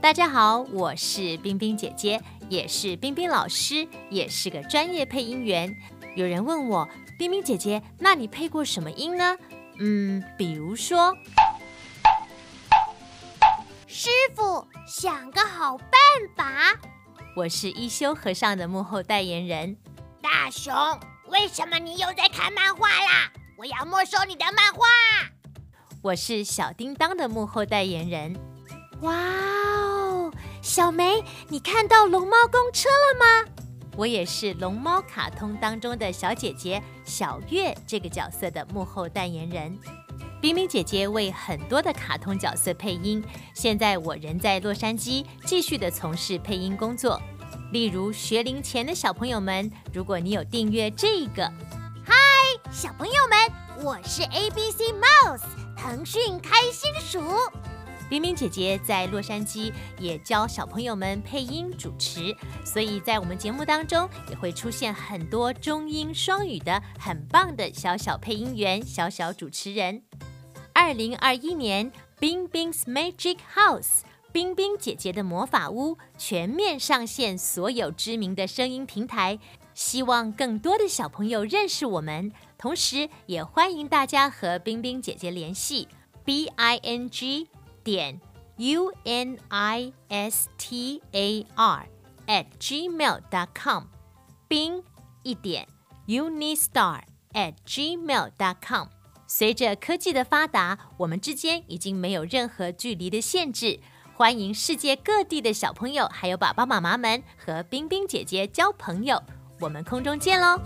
大家好，我是冰冰姐姐，也是冰冰老师，也是个专业配音员。有人问我，冰冰姐姐，那你配过什么音呢？嗯，比如说，师傅想个好办法。我是一休和尚的幕后代言人。大雄，为什么你又在看漫画啦？我要没收你的漫画。我是小叮当的幕后代言人。哇哦，小梅，你看到龙猫公车了吗？我也是龙猫卡通当中的小姐姐小月这个角色的幕后代言人。冰冰姐姐为很多的卡通角色配音，现在我仍在洛杉矶，继续的从事配音工作。例如学龄前的小朋友们，如果你有订阅这个，嗨，小朋友们，我是 ABC Mouse 腾讯开心鼠。冰冰姐姐在洛杉矶也教小朋友们配音主持，所以在我们节目当中也会出现很多中英双语的很棒的小小配音员、小小主持人。二零二一年，冰冰 's Magic House，冰冰姐姐的魔法屋全面上线所有知名的声音平台，希望更多的小朋友认识我们，同时也欢迎大家和冰冰姐姐联系，b i n g。点 u n i s t a r at gmail dot com，冰一点 unistar at gmail dot com。随着科技的发达，我们之间已经没有任何距离的限制。欢迎世界各地的小朋友还有爸爸妈妈们和冰冰姐姐交朋友。我们空中见喽！